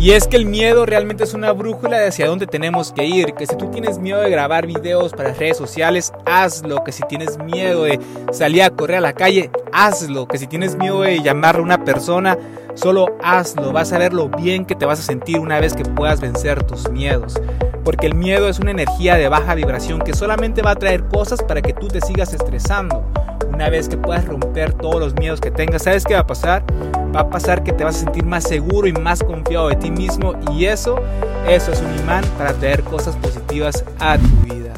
Y es que el miedo realmente es una brújula de hacia dónde tenemos que ir. Que si tú tienes miedo de grabar videos para redes sociales, hazlo. Que si tienes miedo de salir a correr a la calle, hazlo. Que si tienes miedo de llamar a una persona, solo hazlo. Vas a ver lo bien que te vas a sentir una vez que puedas vencer tus miedos. Porque el miedo es una energía de baja vibración que solamente va a traer cosas para que tú te sigas estresando. Una vez que puedas romper todos los miedos que tengas, ¿sabes qué va a pasar? Va a pasar que te vas a sentir más seguro y más confiado de ti mismo y eso, eso es un imán para traer cosas positivas a tu vida.